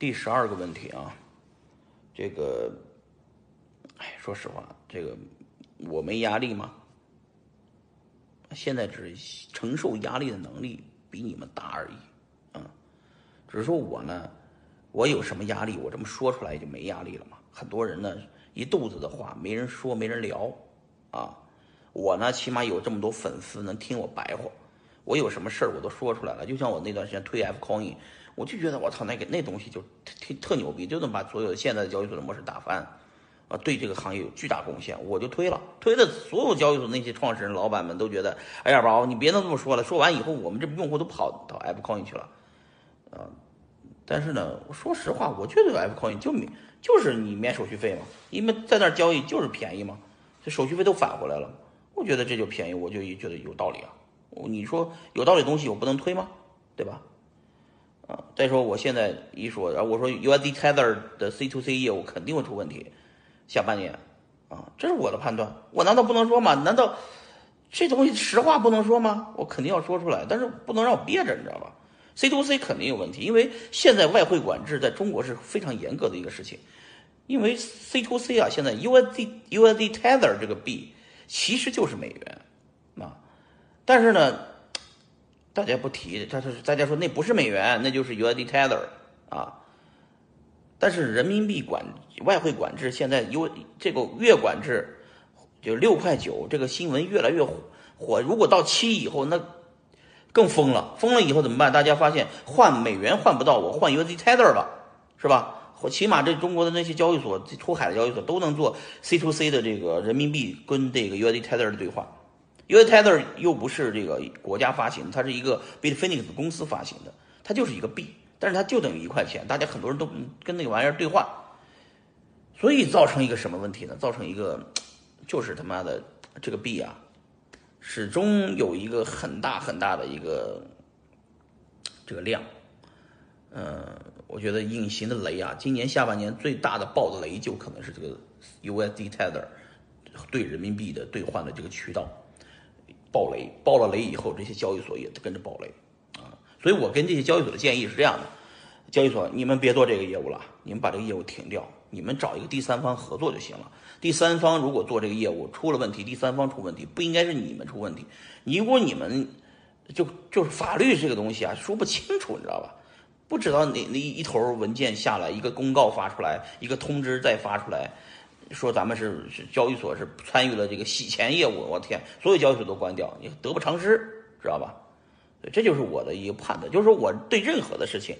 第十二个问题啊，这个，哎，说实话，这个我没压力吗？现在只是承受压力的能力比你们大而已，啊，只是说我呢，我有什么压力，我这么说出来就没压力了嘛。很多人呢，一肚子的话没人说，没人聊，啊，我呢，起码有这么多粉丝能听我白话，我有什么事儿我都说出来了。就像我那段时间推 F Coin，我就觉得我操，那个那东西就特特牛逼，就能把所有现在的交易所的模式打翻。啊，对这个行业有巨大贡献，我就推了，推的所有交易所那些创始人、老板们都觉得，哎呀，宝，你别能这么说了，说完以后，我们这用户都跑到 F Coin 去了，啊，但是呢，我说实话，我觉得 F Coin 就免，就是你免手续费嘛，因为在那儿交易就是便宜嘛，这手续费都返回来了，我觉得这就便宜，我就觉得有道理啊。你说有道理东西我不能推吗？对吧？啊，再说我现在一说，然后我说 USD Tether 的 C to C 业务肯定会出问题。下半年，啊，这是我的判断，我难道不能说吗？难道这东西实话不能说吗？我肯定要说出来，但是不能让我憋着，你知道吧？C to C 肯定有问题，因为现在外汇管制在中国是非常严格的一个事情，因为 C to C 啊，现在 USD USD Tether 这个币其实就是美元，但是呢，大家不提，他是大家说那不是美元，那就是 USD Tether 啊。但是人民币管外汇管制现在有这个月管制，就六块九，这个新闻越来越火。如果到期以后，那更疯了。疯了以后怎么办？大家发现换美元换不到，我换 USD Tether 吧，是吧？或起码这中国的那些交易所出海的交易所都能做 C to C 的这个人民币跟这个 USD Tether 的兑换。USD Tether 又不是这个国家发行，它是一个 Bitfinex 公司发行的，它就是一个币。但是它就等于一块钱，大家很多人都跟那个玩意儿兑换，所以造成一个什么问题呢？造成一个，就是他妈的这个币啊，始终有一个很大很大的一个这个量，嗯，我觉得隐形的雷啊，今年下半年最大的爆的雷就可能是这个 USD Tether 对人民币的兑换的这个渠道爆雷，爆了雷以后，这些交易所也跟着爆雷。啊所以我跟这些交易所的建议是这样的：交易所，你们别做这个业务了，你们把这个业务停掉，你们找一个第三方合作就行了。第三方如果做这个业务出了问题，第三方出问题，不应该是你们出问题。如果你们就就是法律这个东西啊，说不清楚，你知道吧？不知道哪那一头文件下来，一个公告发出来，一个通知再发出来，说咱们是是交易所是参与了这个洗钱业务，我天，所有交易所都关掉，你得不偿失，知道吧？这就是我的一个判断，就是说我对任何的事情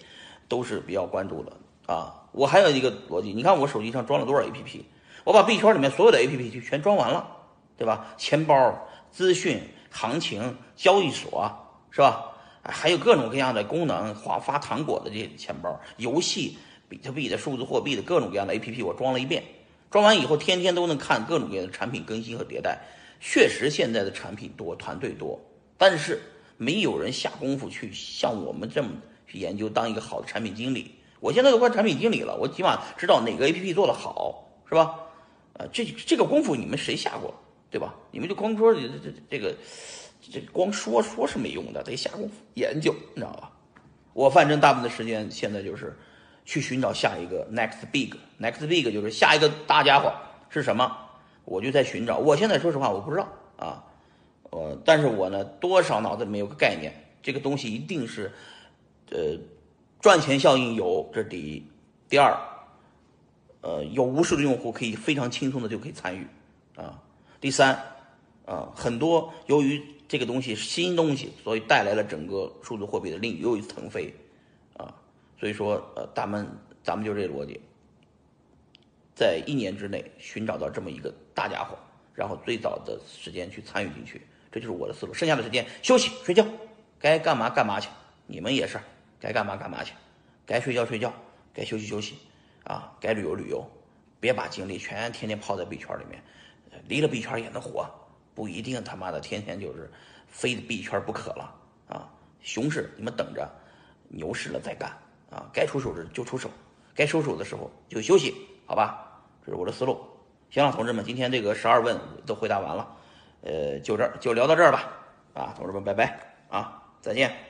都是比较关注的啊。我还有一个逻辑，你看我手机上装了多少 APP，我把币圈里面所有的 APP 就全装完了，对吧？钱包、资讯、行情、交易所，是吧？还有各种各样的功能，发发糖果的这些钱包、游戏、比特币的数字货币的各种各样的 APP，我装了一遍。装完以后，天天都能看各种各样的产品更新和迭代。确实，现在的产品多，团队多，但是。没有人下功夫去像我们这么去研究，当一个好的产品经理。我现在都快产品经理了，我起码知道哪个 APP 做得好，是吧？啊，这这个功夫你们谁下过，对吧？你们就光说这这这个，这光说说是没用的，得下功夫研究，你知道吧？我反正大部分的时间现在就是去寻找下一个 next big，next big 就是下一个大家伙是什么，我就在寻找。我现在说实话，我不知道啊。呃，但是我呢，多少脑子里面有个概念，这个东西一定是，呃，赚钱效应有，这是第一。第二，呃，有无数的用户可以非常轻松的就可以参与，啊。第三，啊，很多由于这个东西是新东西，所以带来了整个数字货币的另又一次腾飞，所以说，呃，咱们咱们就这逻辑，在一年之内寻找到这么一个大家伙，然后最早的时间去参与进去。这就是我的思路，剩下的时间休息睡觉，该干嘛干嘛去。你们也是，该干嘛干嘛去，该睡觉睡觉，该休息休息，啊，该旅游旅游，别把精力全天天泡在币圈里面。离了币圈也能活，不一定他妈的天天就是非币圈不可了啊。熊市你们等着，牛市了再干啊。该出手时就出手，该收手的时候就休息，好吧？这是我的思路。行了，同志们，今天这个十二问都回答完了。呃，就这儿就聊到这儿吧，啊，同志们，拜拜，啊，再见。